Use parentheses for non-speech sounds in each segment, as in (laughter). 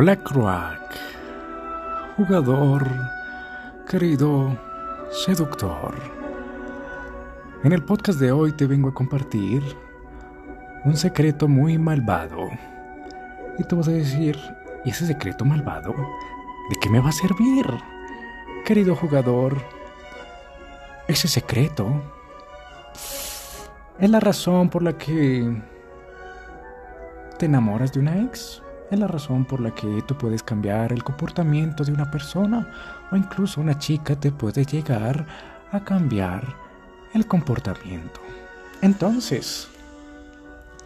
Hola Crack, jugador, querido seductor. En el podcast de hoy te vengo a compartir un secreto muy malvado. Y tú vas a decir, ¿y ese secreto malvado? ¿De qué me va a servir? Querido jugador, ese secreto es la razón por la que te enamoras de una ex es la razón por la que tú puedes cambiar el comportamiento de una persona o incluso una chica te puede llegar a cambiar el comportamiento. Entonces,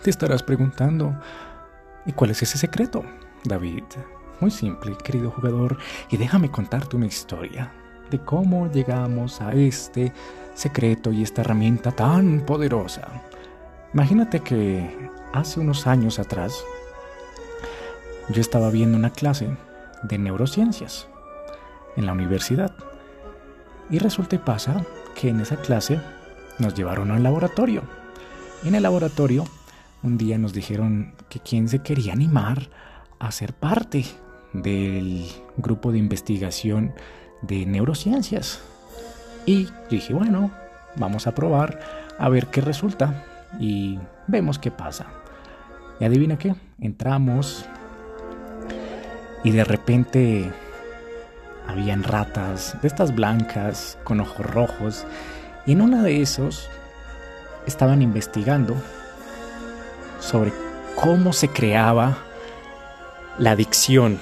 te estarás preguntando, ¿y cuál es ese secreto, David? Muy simple, querido jugador, y déjame contarte una historia de cómo llegamos a este secreto y esta herramienta tan poderosa. Imagínate que hace unos años atrás, yo estaba viendo una clase de neurociencias en la universidad. Y resulta y pasa que en esa clase nos llevaron a un laboratorio. en el laboratorio un día nos dijeron que quién se quería animar a ser parte del grupo de investigación de neurociencias. Y dije, bueno, vamos a probar a ver qué resulta y vemos qué pasa. Y adivina qué, entramos, y de repente habían ratas de estas blancas con ojos rojos y en una de esos estaban investigando sobre cómo se creaba la adicción,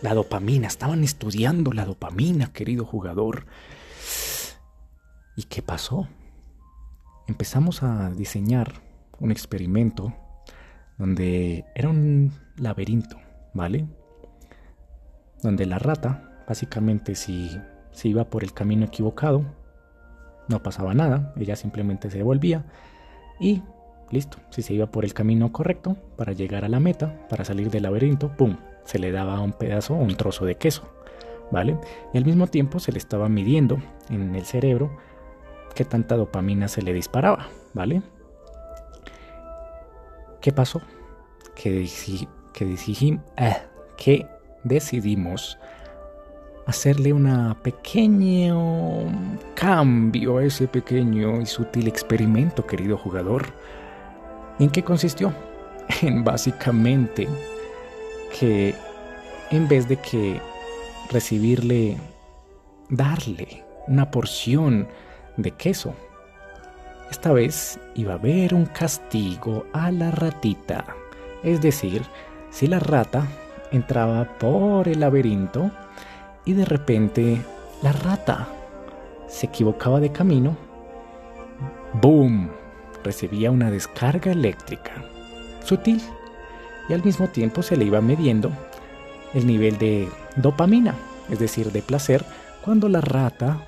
la dopamina. Estaban estudiando la dopamina, querido jugador. ¿Y qué pasó? Empezamos a diseñar un experimento donde era un laberinto, ¿vale? Donde la rata, básicamente si se iba por el camino equivocado, no pasaba nada, ella simplemente se devolvía y listo, si se iba por el camino correcto para llegar a la meta, para salir del laberinto, ¡pum! Se le daba un pedazo o un trozo de queso, ¿vale? Y al mismo tiempo se le estaba midiendo en el cerebro qué tanta dopamina se le disparaba, ¿vale? ¿Qué pasó? Que, que, eh, que decidimos hacerle un pequeño cambio a ese pequeño y sutil experimento, querido jugador. ¿En qué consistió? (laughs) En básicamente que en vez de que recibirle, darle una porción de queso, esta vez iba a haber un castigo a la ratita. Es decir, si la rata entraba por el laberinto y de repente la rata se equivocaba de camino. ¡Boom! Recibía una descarga eléctrica sutil y al mismo tiempo se le iba midiendo el nivel de dopamina, es decir, de placer, cuando la rata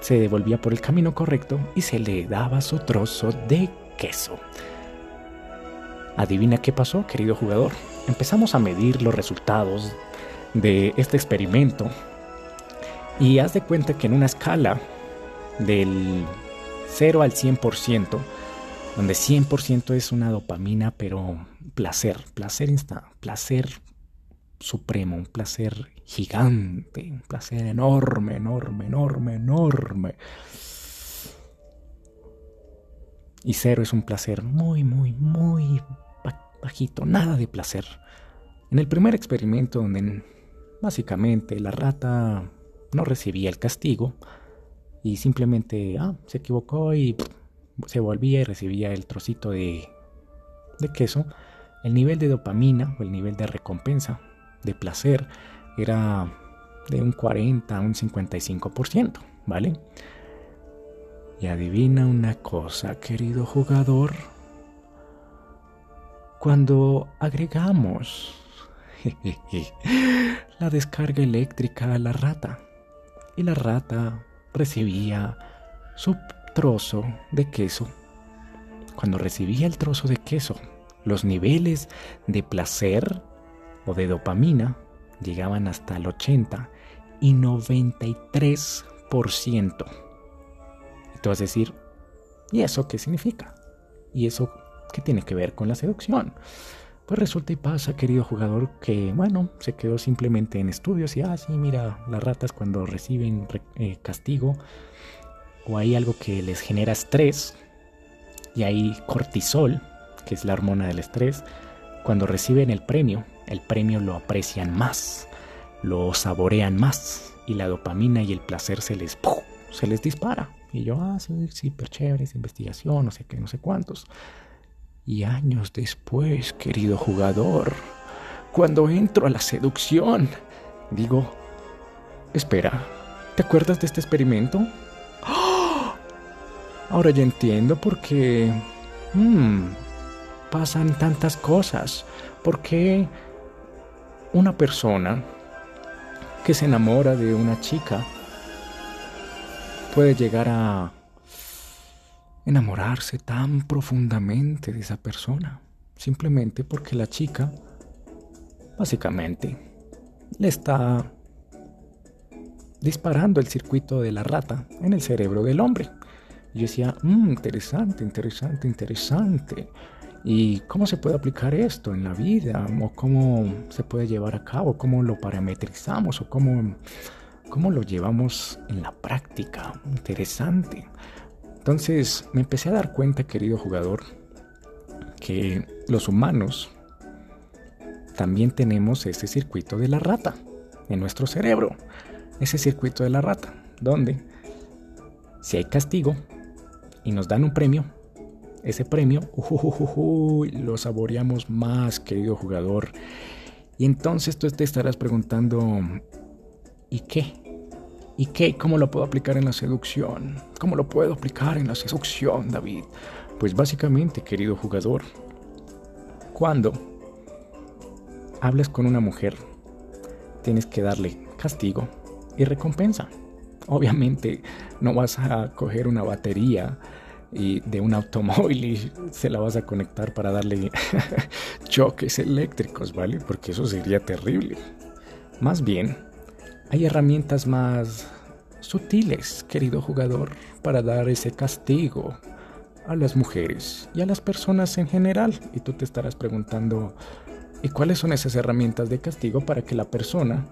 se devolvía por el camino correcto y se le daba su trozo de queso. Adivina qué pasó, querido jugador empezamos a medir los resultados de este experimento y haz de cuenta que en una escala del 0 al 100%, donde 100% es una dopamina, pero placer, placer insta, placer supremo, un placer gigante, un placer enorme, enorme, enorme, enorme. Y cero es un placer muy, muy, muy bajito, nada de placer. En el primer experimento donde básicamente la rata no recibía el castigo y simplemente ah, se equivocó y se volvía y recibía el trocito de, de queso, el nivel de dopamina o el nivel de recompensa, de placer, era de un 40 a un 55%, ¿vale? Y adivina una cosa, querido jugador, cuando agregamos (laughs) la descarga eléctrica a la rata y la rata recibía su trozo de queso. Cuando recibía el trozo de queso, los niveles de placer o de dopamina llegaban hasta el 80 y 93%. Y tú vas a decir, ¿y eso qué significa? ¿Y eso ¿Qué tiene que ver con la seducción? Pues resulta y pasa, querido jugador, que bueno, se quedó simplemente en estudios y, ah, sí, mira, las ratas cuando reciben eh, castigo o hay algo que les genera estrés y hay cortisol, que es la hormona del estrés, cuando reciben el premio, el premio lo aprecian más, lo saborean más y la dopamina y el placer se les, se les dispara. Y yo, ah, sí, súper chévere, esa investigación, no sé qué, no sé cuántos. Y años después, querido jugador, cuando entro a la seducción, digo, espera, ¿te acuerdas de este experimento? ¡Ah! Ahora ya entiendo por qué hmm, pasan tantas cosas. ¿Por qué una persona que se enamora de una chica puede llegar a enamorarse tan profundamente de esa persona, simplemente porque la chica, básicamente, le está disparando el circuito de la rata en el cerebro del hombre. Y yo decía, mmm, interesante, interesante, interesante. ¿Y cómo se puede aplicar esto en la vida? ¿O cómo se puede llevar a cabo? ¿Cómo lo parametrizamos? ¿O cómo, cómo lo llevamos en la práctica? Interesante. Entonces me empecé a dar cuenta, querido jugador, que los humanos también tenemos ese circuito de la rata en nuestro cerebro. Ese circuito de la rata, donde si hay castigo y nos dan un premio, ese premio lo saboreamos más, querido jugador. Y entonces tú te estarás preguntando, ¿y qué? ¿Y qué? ¿Cómo lo puedo aplicar en la seducción? ¿Cómo lo puedo aplicar en la seducción, David? Pues básicamente, querido jugador, cuando hablas con una mujer, tienes que darle castigo y recompensa. Obviamente no vas a coger una batería y de un automóvil y se la vas a conectar para darle (laughs) choques eléctricos, ¿vale? Porque eso sería terrible. Más bien, hay herramientas más sutiles, querido jugador, para dar ese castigo a las mujeres y a las personas en general. Y tú te estarás preguntando, ¿y cuáles son esas herramientas de castigo para que la persona,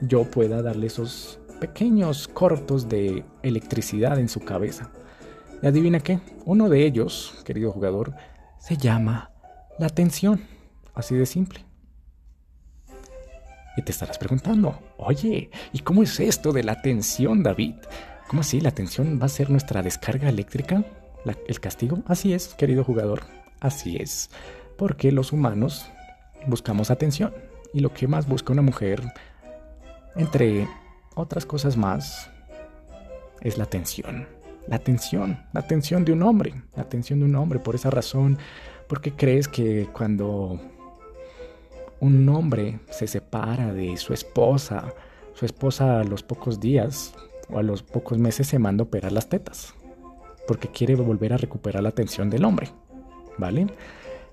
yo pueda darle esos pequeños cortos de electricidad en su cabeza? Y adivina qué, uno de ellos, querido jugador, se llama la atención. Así de simple. Y te estarás preguntando, oye, ¿y cómo es esto de la tensión, David? ¿Cómo así? ¿La tensión va a ser nuestra descarga eléctrica? ¿El castigo? Así es, querido jugador, así es. Porque los humanos buscamos atención. Y lo que más busca una mujer, entre otras cosas más, es la atención. La atención, la atención de un hombre, la atención de un hombre. Por esa razón, porque crees que cuando un hombre se separa de su esposa, su esposa a los pocos días o a los pocos meses se manda a operar las tetas, porque quiere volver a recuperar la atención del hombre, ¿vale?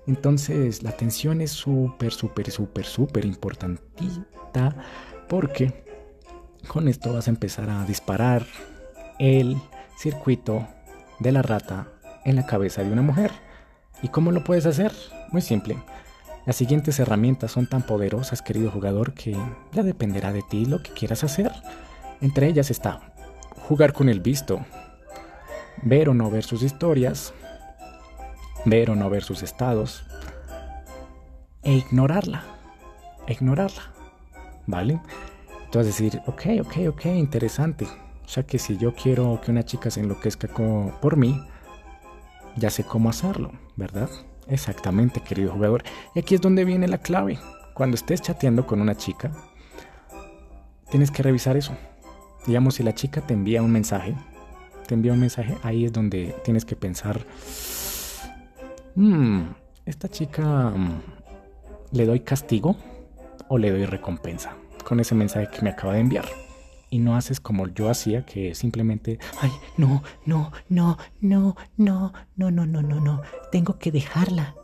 Entonces la atención es súper, súper, súper, súper importantita porque con esto vas a empezar a disparar el circuito de la rata en la cabeza de una mujer. ¿Y cómo lo puedes hacer? Muy simple. Las siguientes herramientas son tan poderosas, querido jugador, que ya dependerá de ti lo que quieras hacer. Entre ellas está jugar con el visto, ver o no ver sus historias, ver o no ver sus estados, e ignorarla, ignorarla, ¿vale? Entonces decir, ok, ok, ok, interesante. O sea que si yo quiero que una chica se enloquezca por mí, ya sé cómo hacerlo, ¿verdad? Exactamente, querido jugador. Y aquí es donde viene la clave. Cuando estés chateando con una chica, tienes que revisar eso. Digamos, si la chica te envía un mensaje, te envía un mensaje, ahí es donde tienes que pensar, hmm, esta chica, mm, ¿le doy castigo o le doy recompensa con ese mensaje que me acaba de enviar? Y no haces como yo hacía, que simplemente, ay, no, no, no, no, no, no, no, no, no, no, tengo que dejarla.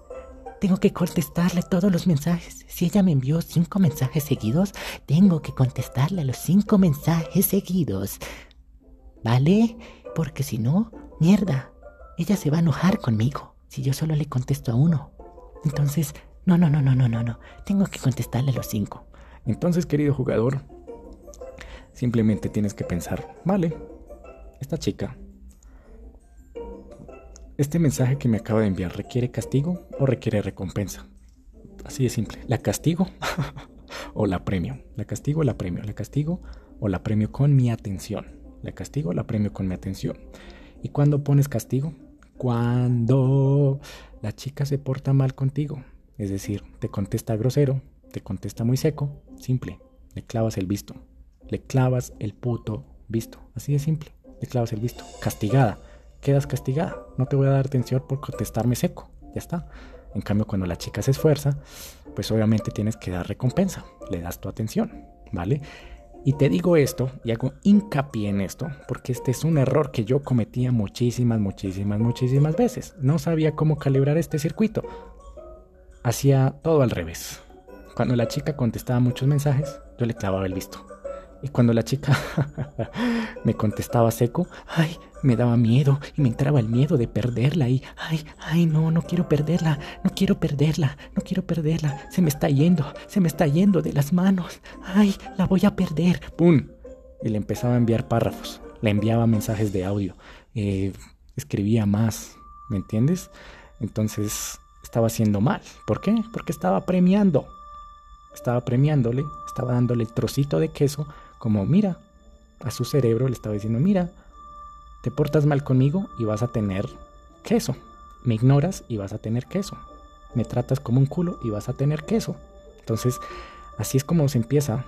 Tengo que contestarle todos los mensajes. Si ella me envió cinco mensajes seguidos, tengo que contestarle los cinco mensajes seguidos. ¿Vale? Porque si no, mierda, ella se va a enojar conmigo si yo solo le contesto a uno. Entonces, No, no, no, no, no, no, no. Tengo que contestarle a los cinco. Entonces, querido jugador, simplemente tienes que pensar, vale, esta chica, este mensaje que me acaba de enviar, ¿requiere castigo o requiere recompensa? Así de simple. ¿La castigo (laughs) o la premio? ¿La castigo o la premio? ¿La castigo o la premio con mi atención? ¿La castigo o la premio con mi atención? ¿Y cuándo pones castigo? Cuando la chica se porta mal contigo. Es decir, te contesta grosero, te contesta muy seco, simple. Le clavas el visto. Le clavas el puto visto. Así de simple. Le clavas el visto. Castigada. Quedas castigada. No te voy a dar atención por contestarme seco. Ya está. En cambio, cuando la chica se esfuerza, pues obviamente tienes que dar recompensa. Le das tu atención. ¿Vale? Y te digo esto y hago hincapié en esto porque este es un error que yo cometía muchísimas, muchísimas, muchísimas veces. No sabía cómo calibrar este circuito. Hacía todo al revés. Cuando la chica contestaba muchos mensajes, yo le clavaba el visto. Y cuando la chica (laughs) me contestaba seco, ay, me daba miedo y me entraba el miedo de perderla y, ay, ay, no, no quiero perderla, no quiero perderla, no quiero perderla, se me está yendo, se me está yendo de las manos, ay, la voy a perder, ¡pum! Y le empezaba a enviar párrafos, le enviaba mensajes de audio, eh, escribía más, ¿me entiendes? Entonces estaba haciendo mal, ¿por qué? Porque estaba premiando, estaba premiándole, estaba dándole el trocito de queso como, mira, a su cerebro le estaba diciendo, mira, te portas mal conmigo y vas a tener queso. Me ignoras y vas a tener queso. Me tratas como un culo y vas a tener queso. Entonces, así es como se empieza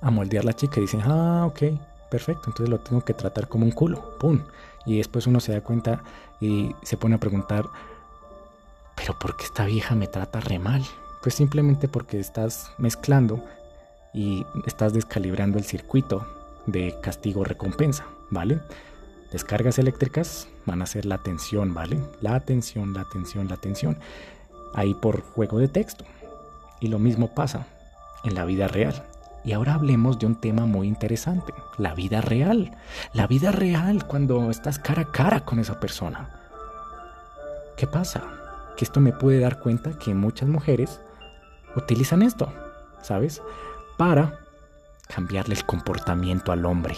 a moldear la chica y dice, ah, ok, perfecto, entonces lo tengo que tratar como un culo, ¡pum! Y después uno se da cuenta y se pone a preguntar, pero ¿por qué esta vieja me trata re mal? Pues simplemente porque estás mezclando y estás descalibrando el circuito de castigo-recompensa, ¿vale? Descargas eléctricas van a ser la atención, ¿vale? La atención, la atención, la atención. Ahí por juego de texto. Y lo mismo pasa en la vida real. Y ahora hablemos de un tema muy interesante, la vida real. La vida real cuando estás cara a cara con esa persona. ¿Qué pasa? Que esto me puede dar cuenta que muchas mujeres utilizan esto, ¿sabes? Para cambiarle el comportamiento al hombre.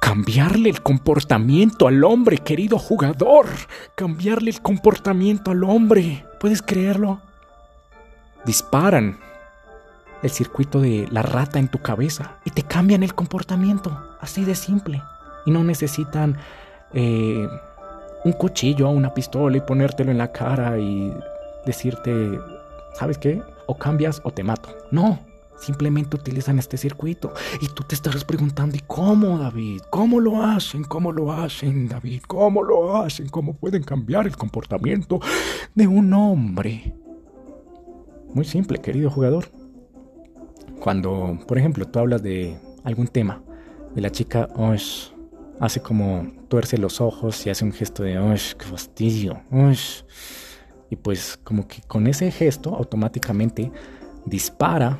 Cambiarle el comportamiento al hombre, querido jugador. Cambiarle el comportamiento al hombre. ¿Puedes creerlo? Disparan el circuito de la rata en tu cabeza y te cambian el comportamiento. Así de simple. Y no necesitan eh, un cuchillo o una pistola y ponértelo en la cara y decirte, ¿sabes qué? O cambias o te mato. No, simplemente utilizan este circuito. Y tú te estarás preguntando, ¿y cómo, David? ¿Cómo lo hacen? ¿Cómo lo hacen, David? ¿Cómo lo hacen? ¿Cómo pueden cambiar el comportamiento de un hombre? Muy simple, querido jugador. Cuando, por ejemplo, tú hablas de algún tema y la chica hace como tuerce los ojos y hace un gesto de qué fastidio! Y pues como que con ese gesto automáticamente dispara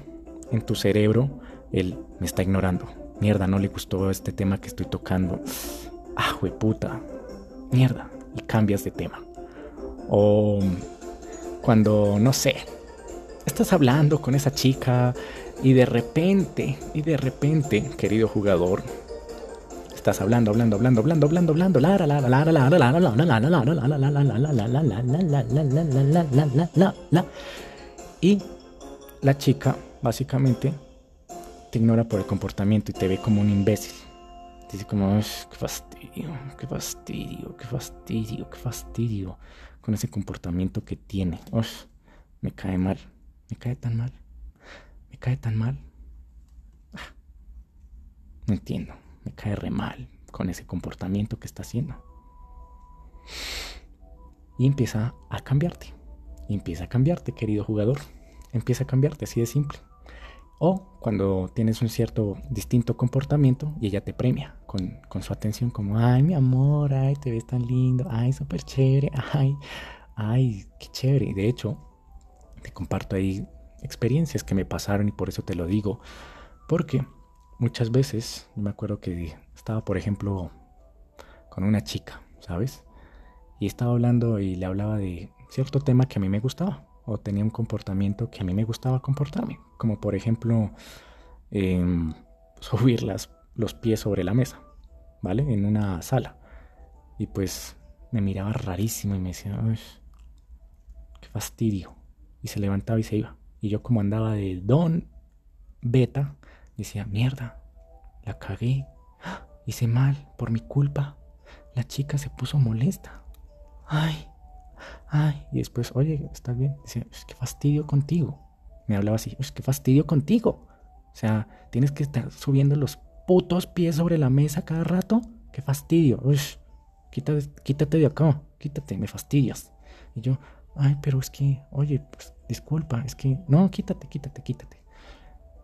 en tu cerebro el me está ignorando. Mierda, no le gustó este tema que estoy tocando. Ah, puta. Mierda. Y cambias de tema. O cuando, no sé, estás hablando con esa chica y de repente, y de repente, querido jugador, estás hablando, hablando, hablando, hablando, hablando, hablando, la la la la la la la la la la la la la la y la chica básicamente te ignora por el comportamiento y te ve como un imbécil. Dice como, qué fastidio, qué fastidio, qué fastidio, qué fastidio con ese comportamiento que tiene. me cae mal, me cae tan mal, me cae tan mal. No entiendo, me cae re mal con ese comportamiento que está haciendo. Y empieza a cambiarte. Empieza a cambiarte, querido jugador. Empieza a cambiarte, así de simple. O cuando tienes un cierto distinto comportamiento y ella te premia con, su atención como, ay, mi amor, ay, te ves tan lindo, ay, súper chévere, (laughs) ay, ay, qué chévere. De hecho, te comparto ahí experiencias que me pasaron y por eso te lo digo. Porque muchas veces, me acuerdo que estaba, por ejemplo, con una chica, ¿sabes? y estaba hablando y le hablaba de cierto tema que a mí me gustaba o tenía un comportamiento que a mí me gustaba comportarme, como por ejemplo em, (laughs) subir las, los pies sobre la mesa, ¿vale? En una sala. Y pues me miraba rarísimo y me decía, qué fastidio. Y se levantaba y se iba. Y yo como andaba de don beta, decía, mierda, la cagué, hice mal por mi culpa. La chica se puso molesta. Ay, ay. Y después, oye, ¿estás bien? Dice, es que fastidio contigo. Me hablaba así, es que fastidio contigo. O sea, tienes que estar subiendo los putos pies sobre la mesa cada rato. Qué fastidio. quítate, quítate de acá, quítate, me fastidias. Y yo, ay, pero es que, oye, pues disculpa, es que, no, quítate, quítate, quítate.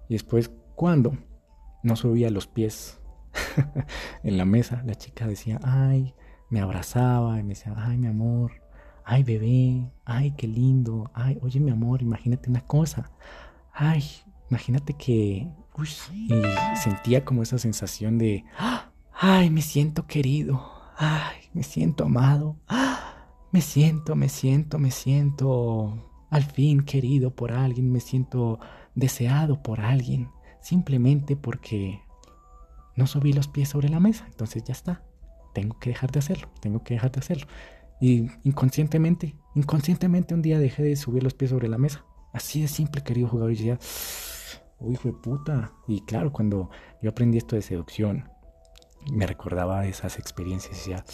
Y después, cuando no subía los pies (laughs) en la mesa, la chica decía, ay, me abrazaba y me decía, ay, mi amor, ay, bebé, ay, qué lindo, ay, oye, mi amor, imagínate una cosa, ay, imagínate que, y sentía como esa sensación de, ay, me siento querido, ay, me siento amado, me siento, me siento, me siento al fin querido por alguien, me siento deseado por alguien, simplemente porque no subí los pies sobre la mesa, entonces ya está, tengo que dejar de hacerlo, tengo que dejar de hacerlo. Y inconscientemente, inconscientemente un día dejé de subir los pies sobre la mesa. Así de simple, querido jugador. Y decía, uy, fue puta. Y claro, cuando yo aprendí esto de seducción, me recordaba esas experiencias. Y decía,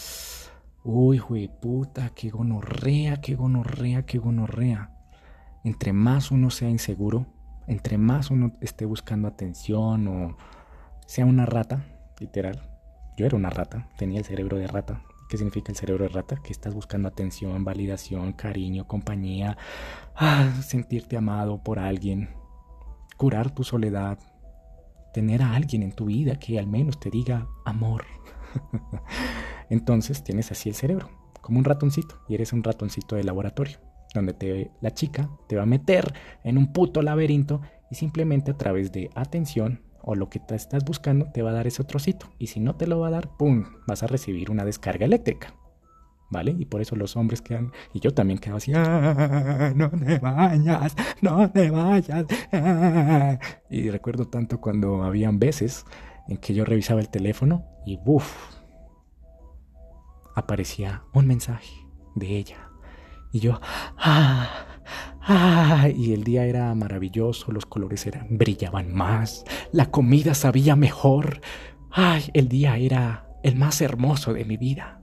uy, fue puta, qué gonorrea, qué gonorrea, qué gonorrea. Entre más uno sea inseguro, entre más uno esté buscando atención o sea una rata, literal. Yo era una rata, tenía el cerebro de rata. ¿Qué significa el cerebro de rata? Que estás buscando atención, validación, cariño, compañía, ah, sentirte amado por alguien, curar tu soledad, tener a alguien en tu vida que al menos te diga amor. (laughs) Entonces tienes así el cerebro, como un ratoncito, y eres un ratoncito de laboratorio donde te, la chica te va a meter en un puto laberinto y simplemente a través de atención o lo que te estás buscando te va a dar ese trocito. Y si no te lo va a dar, ¡pum! Vas a recibir una descarga eléctrica. ¿Vale? Y por eso los hombres quedan, y yo también quedo así, ah, no te vayas, no te vayas. Ah". Y recuerdo tanto cuando habían veces en que yo revisaba el teléfono y ¡buf! Aparecía un mensaje de ella y yo, ah, ah, y el día era maravilloso, los colores eran, brillaban más, la comida sabía mejor. Ay, el día era el más hermoso de mi vida.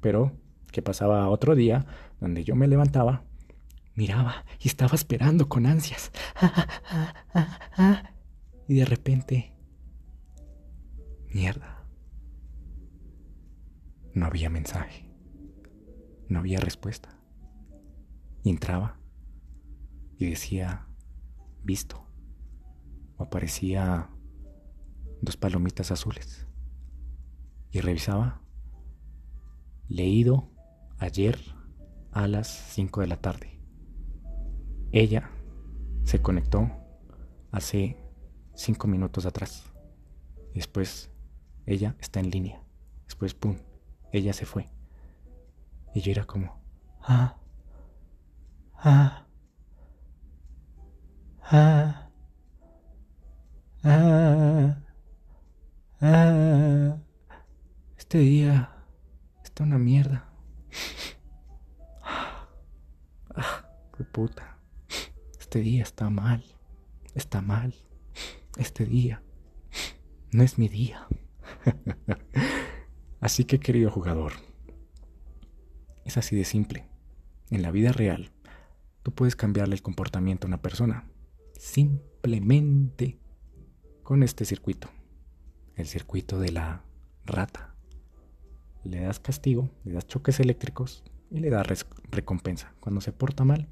Pero, ¿qué pasaba otro día donde yo me levantaba, miraba y estaba esperando con ansias. y de repente, mierda. No había mensaje. No había respuesta. Y entraba y decía, visto. O aparecía dos palomitas azules. Y revisaba, leído ayer a las 5 de la tarde. Ella se conectó hace 5 minutos atrás. Después ella está en línea. Después, ¡pum!, ella se fue. Y yo era como, ah, Ah. Este día está una mierda. Ah, qué puta. Este día está mal. Está mal. Este día no es mi día. así que querido jugador, es así de simple. En la vida real, Tú puedes cambiarle el comportamiento a una persona simplemente con este circuito, el circuito de la rata. Le das castigo, le das choques eléctricos y le das recompensa. Cuando se porta mal,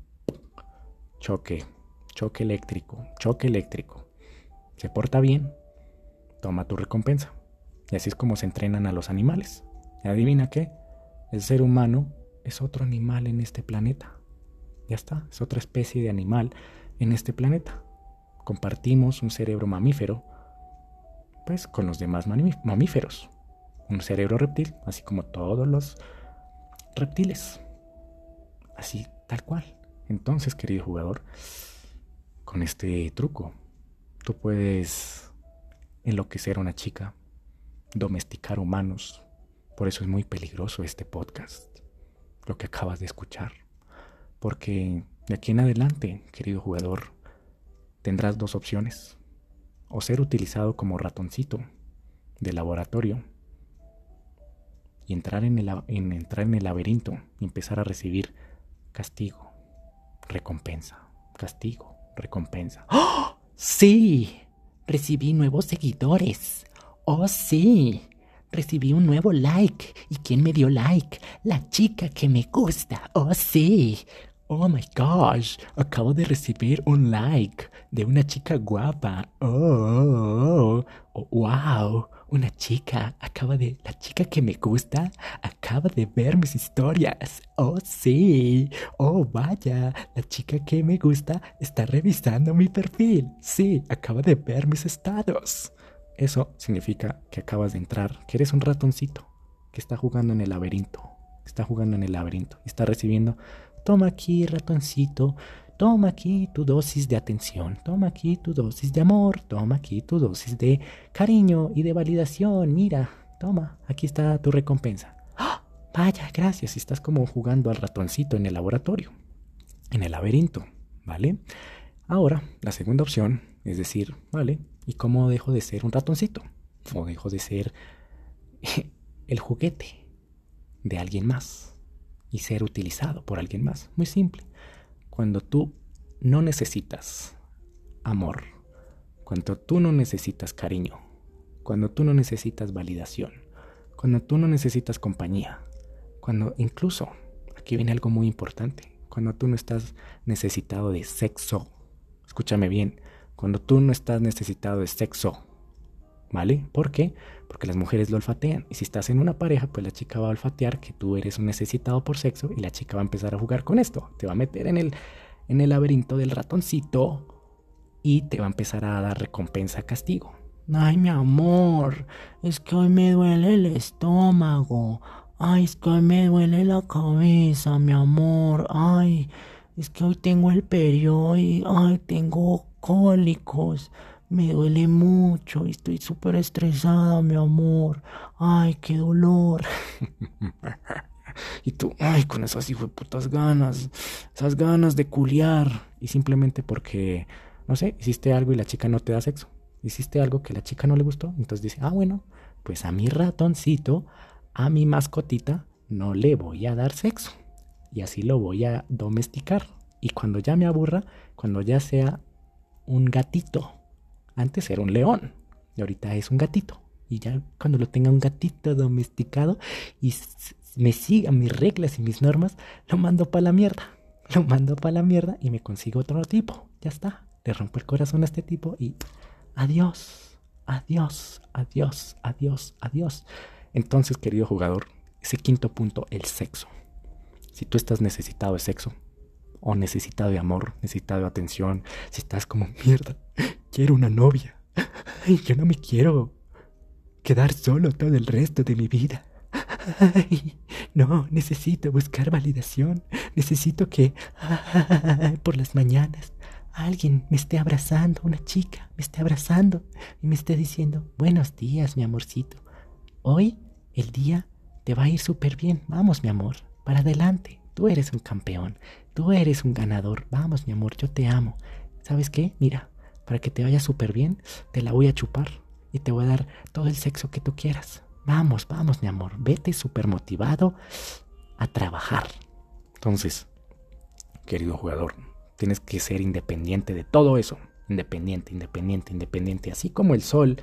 choque, choque eléctrico, choque eléctrico. Se porta bien, toma tu recompensa. Y así es como se entrenan a los animales. ¿Y adivina qué? El ser humano es otro animal en este planeta. Ya está, es otra especie de animal en este planeta. Compartimos un cerebro mamífero, pues con los demás mamíferos. Un cerebro reptil, así como todos los reptiles. Así, tal cual. Entonces, querido jugador, con este truco, tú puedes enloquecer a una chica, domesticar humanos. Por eso es muy peligroso este podcast, lo que acabas de escuchar. Porque de aquí en adelante, querido jugador, tendrás dos opciones. O ser utilizado como ratoncito de laboratorio y entrar en el, en entrar en el laberinto y empezar a recibir castigo, recompensa, castigo, recompensa. ¡Oh! Sí, recibí nuevos seguidores. Oh, sí. Recibí un nuevo like. ¿Y quién me dio like? La chica que me gusta. Oh, sí. Oh my gosh, acabo de recibir un like de una chica guapa. Oh, oh, wow, una chica acaba de... La chica que me gusta acaba de ver mis historias. Oh, sí. Oh, vaya, la chica que me gusta está revisando mi perfil. Sí, acaba de ver mis estados. Eso significa que acabas de entrar, que eres un ratoncito, que está jugando en el laberinto, está jugando en el laberinto y está recibiendo Toma aquí, ratoncito, toma aquí tu dosis de atención, toma aquí tu dosis de amor, toma aquí tu dosis de cariño y de validación. Mira, toma, aquí está tu recompensa. ¡Ah! Vaya, gracias. Estás como jugando al ratoncito en el laboratorio, en el laberinto, ¿vale? Ahora, la segunda opción es decir, ¿vale? ¿Y cómo dejo de ser un ratoncito? ¿O dejo de ser (laughs) el juguete de alguien más? Y ser utilizado por alguien más. Muy simple. Cuando tú no necesitas amor, cuando tú no necesitas cariño, cuando tú no necesitas validación, cuando tú no necesitas compañía, cuando incluso, aquí viene algo muy importante, cuando tú no estás necesitado de sexo, escúchame bien, cuando tú no estás necesitado de sexo, ¿vale? ¿Por qué? Porque las mujeres lo olfatean. Y si estás en una pareja, pues la chica va a olfatear que tú eres un necesitado por sexo y la chica va a empezar a jugar con esto. Te va a meter en el, en el laberinto del ratoncito y te va a empezar a dar recompensa castigo. Ay, mi amor, es que hoy me duele el estómago. Ay, es que hoy me duele la cabeza, mi amor. Ay, es que hoy tengo el periodo y ay, tengo cólicos. Me duele mucho, estoy súper estresada, mi amor. Ay, qué dolor. (laughs) y tú, ay, con esas putas ganas, esas ganas de culiar. Y simplemente porque, no sé, hiciste algo y la chica no te da sexo. Hiciste algo que la chica no le gustó. Entonces dice, ah, bueno, pues a mi ratoncito, a mi mascotita, no le voy a dar sexo. Y así lo voy a domesticar. Y cuando ya me aburra, cuando ya sea un gatito antes era un león y ahorita es un gatito. Y ya cuando lo tenga un gatito domesticado y me siga mis reglas y mis normas, lo mando para la mierda. Lo mando para la mierda y me consigo otro tipo. Ya está. Le rompo el corazón a este tipo y adiós, adiós, adiós, adiós, adiós. Entonces, querido jugador, ese quinto punto, el sexo. Si tú estás necesitado de sexo, o necesitado de amor, necesitado de atención, si estás como mierda, quiero una novia. Yo no me quiero quedar solo todo el resto de mi vida. No, necesito buscar validación. Necesito que por las mañanas alguien me esté abrazando, una chica me esté abrazando y me esté diciendo, buenos días, mi amorcito. Hoy el día te va a ir súper bien. Vamos, mi amor, para adelante. Tú eres un campeón. Tú eres un ganador. Vamos, mi amor, yo te amo. ¿Sabes qué? Mira, para que te vaya súper bien, te la voy a chupar y te voy a dar todo el sexo que tú quieras. Vamos, vamos, mi amor, vete súper motivado a trabajar. Entonces, querido jugador, tienes que ser independiente de todo eso. Independiente, independiente, independiente. Así como el Sol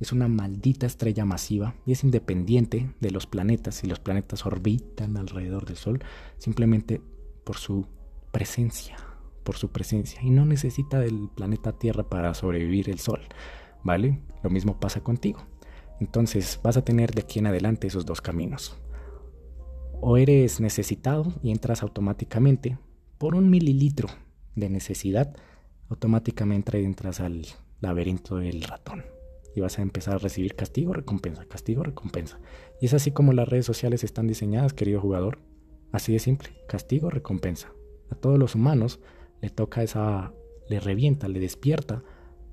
es una maldita estrella masiva y es independiente de los planetas y los planetas orbitan alrededor del Sol simplemente por su presencia por su presencia y no necesita del planeta Tierra para sobrevivir el Sol, ¿vale? Lo mismo pasa contigo. Entonces vas a tener de aquí en adelante esos dos caminos. O eres necesitado y entras automáticamente por un mililitro de necesidad, automáticamente entras al laberinto del ratón y vas a empezar a recibir castigo, recompensa, castigo, recompensa. Y es así como las redes sociales están diseñadas, querido jugador. Así de simple, castigo, recompensa. A todos los humanos le toca esa, le revienta, le despierta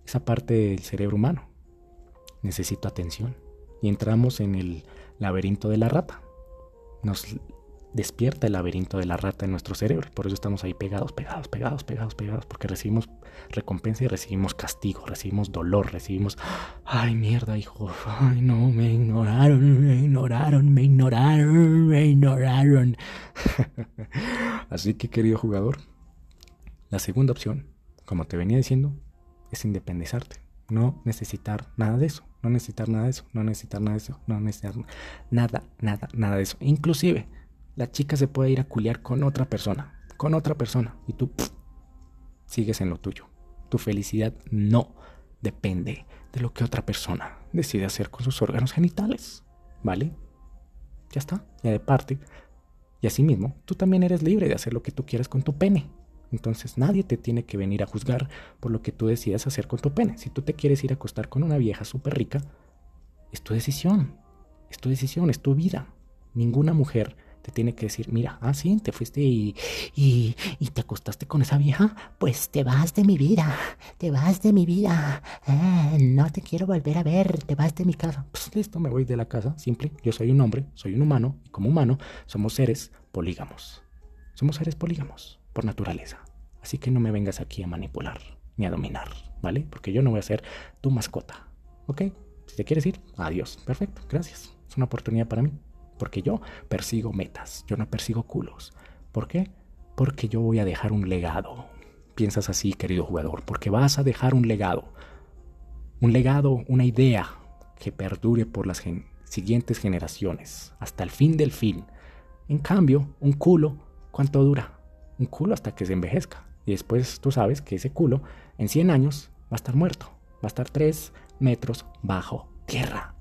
esa parte del cerebro humano. Necesito atención. Y entramos en el laberinto de la rata. Nos despierta el laberinto de la rata en nuestro cerebro. Por eso estamos ahí pegados, pegados, pegados, pegados, pegados. Porque recibimos recompensa y recibimos castigo, recibimos dolor, recibimos, ay mierda, hijo, ay no, me ignoraron, me ignoraron, me ignoraron, me ignoraron. (laughs) Así que querido jugador, la segunda opción, como te venía diciendo, es independizarte. No necesitar nada de eso, no necesitar nada de eso, no necesitar nada de eso, no necesitar nada, nada, nada de eso. Inclusive, la chica se puede ir a culiar con otra persona, con otra persona, y tú sigues en lo tuyo. Tu felicidad no depende de lo que otra persona decide hacer con sus órganos genitales, ¿vale? Ya está, ya de parte. Y asimismo, tú también eres libre de hacer lo que tú quieras con tu pene. Entonces nadie te tiene que venir a juzgar por lo que tú decidas hacer con tu pene. Si tú te quieres ir a acostar con una vieja súper rica, es tu decisión. Es tu decisión, es tu vida. Ninguna mujer te tiene que decir, mira, ah, sí, te fuiste y, y, y, te acostaste con esa vieja, pues te vas de mi vida, te vas de mi vida, eh, no te quiero volver a ver, te vas de mi casa. Pues listo, me voy de la casa, simple, yo soy un hombre, soy un humano, y como humano somos seres polígamos. Somos seres polígamos, por naturaleza. Así que no me vengas aquí a manipular, ni a dominar, ¿vale? Porque yo no voy a ser tu mascota, ¿ok? Si te quieres ir, adiós, perfecto, gracias. Es una oportunidad para mí. Porque yo persigo metas, yo no persigo culos. ¿Por qué? Porque yo voy a dejar un legado. Piensas así, querido jugador, porque vas a dejar un legado. Un legado, una idea que perdure por las siguientes generaciones, hasta el fin del fin. En cambio, un culo, ¿cuánto dura? Un culo hasta que se envejezca. Y después tú sabes que ese culo en 100 años va a estar muerto. Va a estar 3 metros bajo tierra.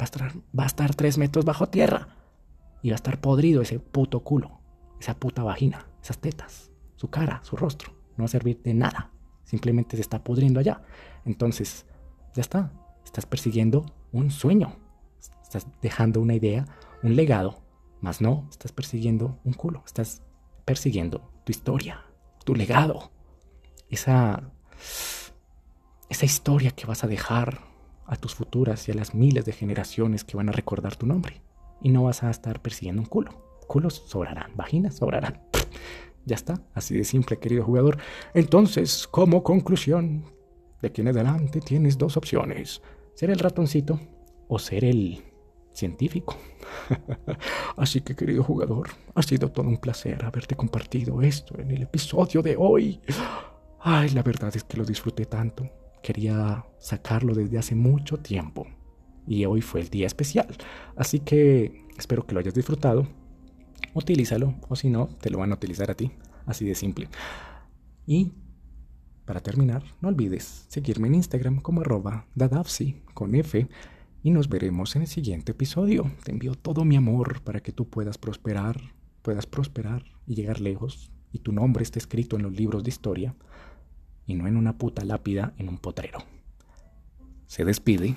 Va a estar, va a estar 3 metros bajo tierra. Y va a estar podrido ese puto culo, esa puta vagina, esas tetas, su cara, su rostro. No va a servir de nada. Simplemente se está pudriendo allá. Entonces, ya está. Estás persiguiendo un sueño. Estás dejando una idea, un legado. Más no, estás persiguiendo un culo. Estás persiguiendo tu historia, tu legado. Esa, esa historia que vas a dejar a tus futuras y a las miles de generaciones que van a recordar tu nombre y no vas a estar persiguiendo un culo. Culos sobrarán, vaginas sobrarán. (laughs) Ya está, así de simple, querido jugador. Entonces, como conclusión, de aquí en adelante tienes dos opciones. Ser el ratoncito o ser el científico. (laughs) Así que, querido jugador, ha sido todo un placer haberte compartido esto en el episodio de hoy. Ay, la verdad es que lo disfruté tanto. Quería sacarlo desde hace mucho tiempo y hoy fue el día especial. Así que espero que lo hayas disfrutado. Utilízalo o si no, te lo van a utilizar a ti. Así de simple. Y para terminar, no olvides seguirme en Instagram como arroba dadavsi con F y nos veremos en el siguiente episodio. Te envío todo mi amor para que tú puedas prosperar, puedas prosperar y llegar lejos y tu nombre esté escrito en los libros de historia y no en una puta lápida en un potrero. Se despide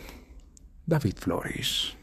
David Flores.